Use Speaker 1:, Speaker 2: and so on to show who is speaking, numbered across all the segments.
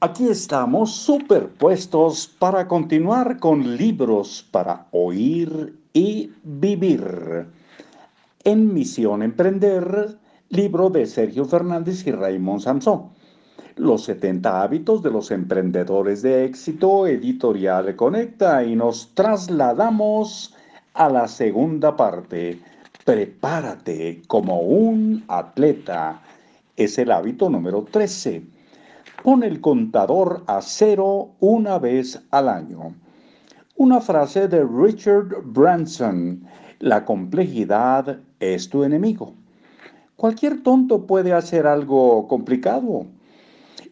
Speaker 1: Aquí estamos superpuestos para continuar con libros para oír y vivir. En Misión Emprender, libro de Sergio Fernández y Raymond Samson. Los 70 hábitos de los emprendedores de éxito, editorial Conecta, y nos trasladamos a la segunda parte. Prepárate como un atleta. Es el hábito número 13 Pon el contador a cero una vez al año. Una frase de Richard Branson. La complejidad es tu enemigo. Cualquier tonto puede hacer algo complicado.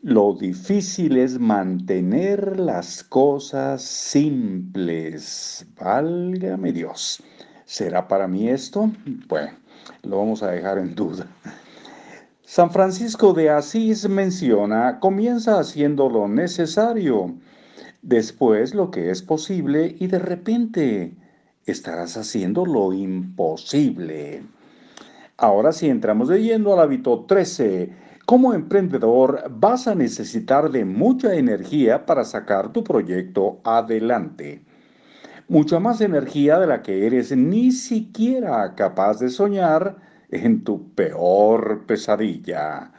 Speaker 1: Lo difícil es mantener las cosas simples. Válgame Dios. ¿Será para mí esto? Bueno, lo vamos a dejar en duda. San Francisco de Asís menciona, comienza haciendo lo necesario, después lo que es posible y de repente estarás haciendo lo imposible. Ahora si entramos leyendo al hábito 13, como emprendedor vas a necesitar de mucha energía para sacar tu proyecto adelante. Mucha más energía de la que eres ni siquiera capaz de soñar en tu peor pesadilla.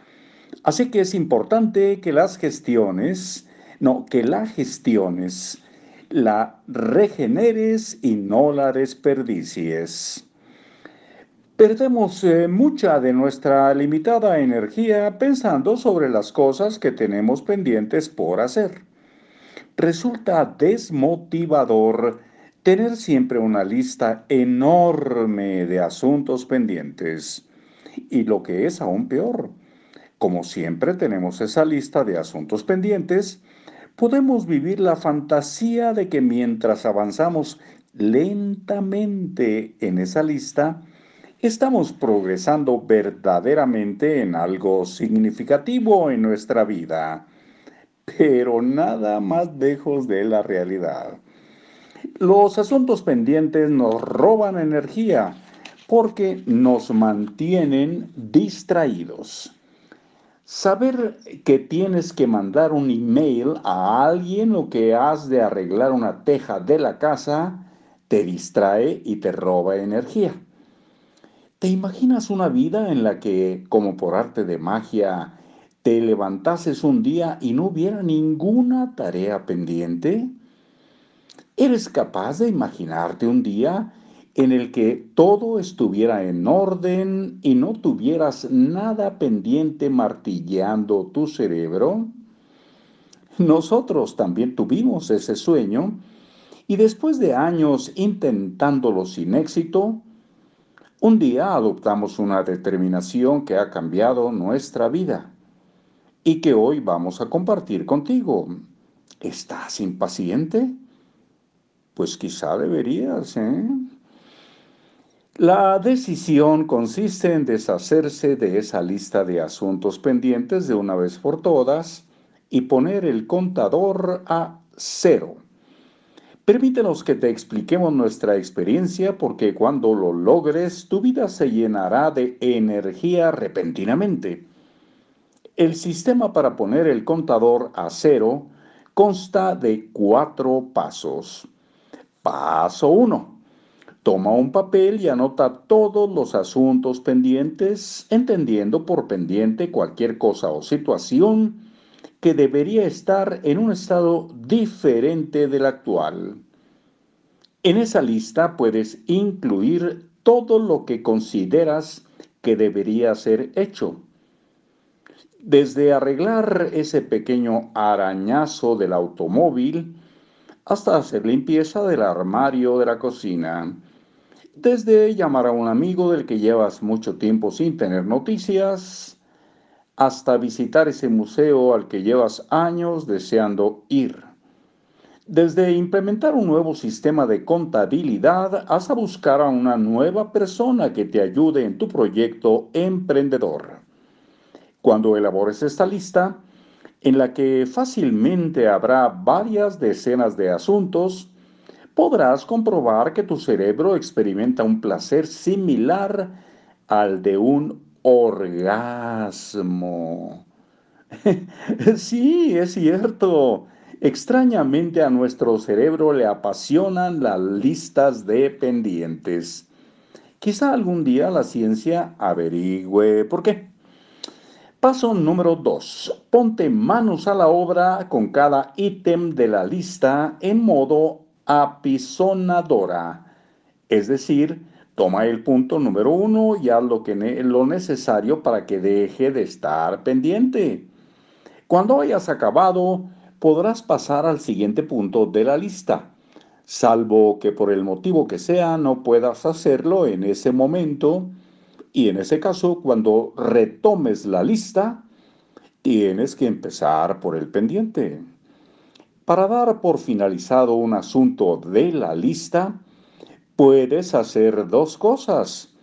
Speaker 1: Así que es importante que las gestiones, no, que la gestiones, la regeneres y no la desperdicies. Perdemos eh, mucha de nuestra limitada energía pensando sobre las cosas que tenemos pendientes por hacer. Resulta desmotivador tener siempre una lista enorme de asuntos pendientes. Y lo que es aún peor, como siempre tenemos esa lista de asuntos pendientes, podemos vivir la fantasía de que mientras avanzamos lentamente en esa lista, estamos progresando verdaderamente en algo significativo en nuestra vida, pero nada más lejos de la realidad. Los asuntos pendientes nos roban energía porque nos mantienen distraídos. Saber que tienes que mandar un email a alguien o que has de arreglar una teja de la casa te distrae y te roba energía. ¿Te imaginas una vida en la que, como por arte de magia, te levantases un día y no hubiera ninguna tarea pendiente? ¿Eres capaz de imaginarte un día en el que todo estuviera en orden y no tuvieras nada pendiente martilleando tu cerebro? Nosotros también tuvimos ese sueño y después de años intentándolo sin éxito, un día adoptamos una determinación que ha cambiado nuestra vida y que hoy vamos a compartir contigo. ¿Estás impaciente? Pues quizá deberías, ¿eh? La decisión consiste en deshacerse de esa lista de asuntos pendientes de una vez por todas y poner el contador a cero. Permítenos que te expliquemos nuestra experiencia porque cuando lo logres tu vida se llenará de energía repentinamente. El sistema para poner el contador a cero consta de cuatro pasos. Paso 1. Toma un papel y anota todos los asuntos pendientes, entendiendo por pendiente cualquier cosa o situación que debería estar en un estado diferente del actual. En esa lista puedes incluir todo lo que consideras que debería ser hecho. Desde arreglar ese pequeño arañazo del automóvil, hasta hacer limpieza del armario de la cocina. Desde llamar a un amigo del que llevas mucho tiempo sin tener noticias, hasta visitar ese museo al que llevas años deseando ir. Desde implementar un nuevo sistema de contabilidad hasta buscar a una nueva persona que te ayude en tu proyecto emprendedor. Cuando elabores esta lista, en la que fácilmente habrá varias decenas de asuntos, podrás comprobar que tu cerebro experimenta un placer similar al de un orgasmo. sí, es cierto. Extrañamente a nuestro cerebro le apasionan las listas de pendientes. Quizá algún día la ciencia averigüe por qué. Paso número 2. Ponte manos a la obra con cada ítem de la lista en modo apisonadora. Es decir, toma el punto número 1 y haz lo, necesario para que deje de estar pendiente. Cuando hayas acabado, podrás pasar al siguiente punto de la lista, salvo que por el motivo que sea no puedas hacerlo en ese momento y en ese caso, cuando retomes la lista, tienes que empezar por el pendiente. Para dar por finalizado un asunto de la lista, puedes hacer dos cosas.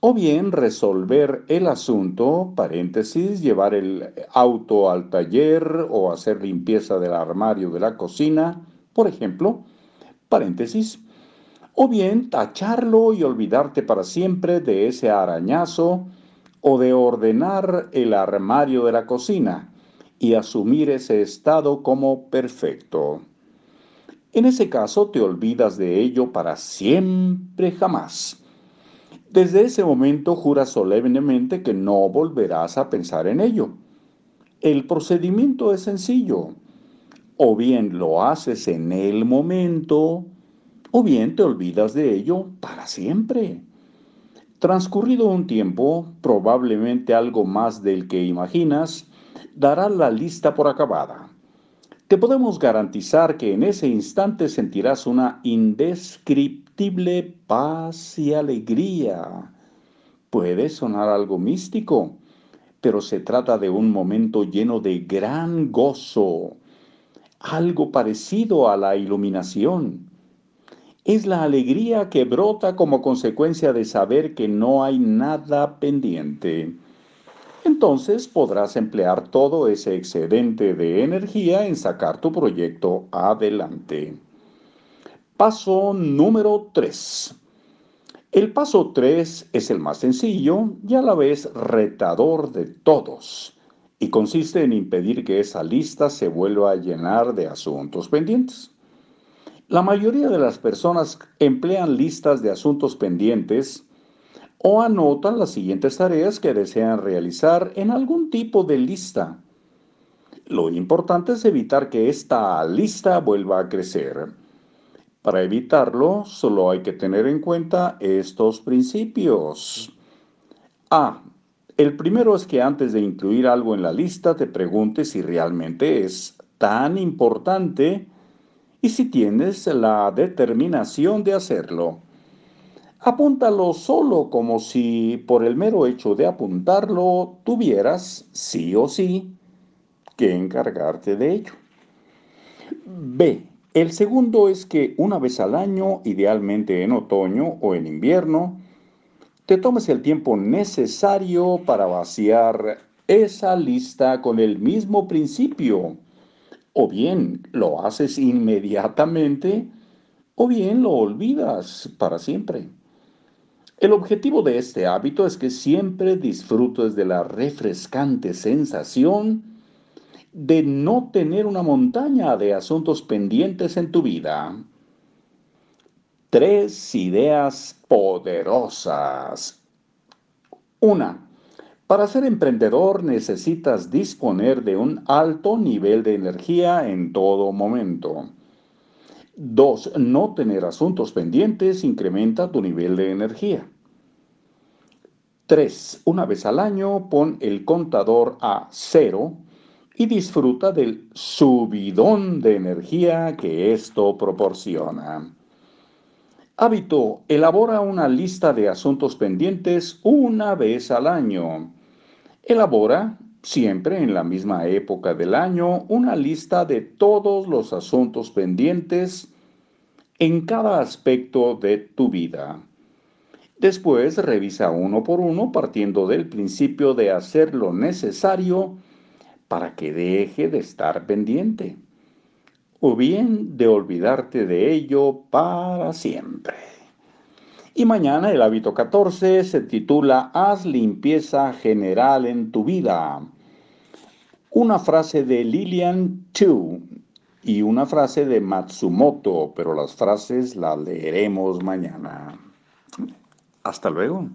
Speaker 1: O bien resolver el asunto, paréntesis, llevar el auto al taller o hacer limpieza del armario de la cocina, por ejemplo, paréntesis, o bien tacharlo y olvidarte para siempre de ese arañazo, o de ordenar el armario de la cocina y asumir ese estado como perfecto. En ese caso te olvidas de ello para siempre jamás. Desde ese momento juras solemnemente que no volverás a pensar en ello. El procedimiento es sencillo. O bien lo haces en el momento, o bien te olvidas de ello para siempre. Transcurrido un tiempo, probablemente algo más del que imaginas, dará la lista por acabada. Te podemos garantizar que en ese instante sentirás una indescriptible paz y alegría. Puede sonar algo místico, pero se trata de un momento lleno de gran gozo, algo parecido a la iluminación es la alegría que brota como consecuencia de saber que no hay nada pendiente. Entonces podrás emplear todo ese excedente de energía en sacar tu proyecto adelante. Paso número 3. El paso 3 es el más sencillo y a la vez retador de todos y consiste en impedir que esa lista se vuelva a llenar de asuntos pendientes. La mayoría de las personas emplean listas de asuntos pendientes o anotan las siguientes tareas que desean realizar en algún tipo de lista. Lo importante es evitar que esta lista vuelva a crecer. Para evitarlo, solo hay que tener en cuenta estos principios. A. El primero es que antes de incluir algo en la lista te preguntes si realmente es tan importante y si tienes la determinación de hacerlo. Apúntalo solo como si por el mero hecho de apuntarlo tuvieras, sí o sí, que encargarte de ello. B. El segundo es que una vez al año, idealmente en otoño o en invierno, te tomes el tiempo necesario para vaciar esa lista con el mismo principio o bien lo haces inmediatamente o bien lo olvidas para siempre. El objetivo de este hábito es que siempre disfrutes de la refrescante sensación de no tener una montaña de asuntos pendientes en tu vida. Tres ideas poderosas. Una, para ser emprendedor necesitas disponer de un alto nivel de energía en todo momento. 2. No tener asuntos pendientes incrementa tu nivel de energía. 3. Una vez al año pon el contador a cero y disfruta del subidón de energía que esto proporciona. Hábito. Elabora una lista de asuntos pendientes una vez al año. Elabora, siempre en la misma época del año, una lista de todos los asuntos pendientes en cada aspecto de tu vida. Después revisa uno por uno partiendo del principio de hacer lo necesario para que deje de estar pendiente, o bien de olvidarte de ello para siempre. Y mañana el hábito 14 se titula Haz limpieza general en tu vida. una frase de Lilian Tu y una frase de Matsumoto, pero las frases las leeremos mañana. Hasta luego.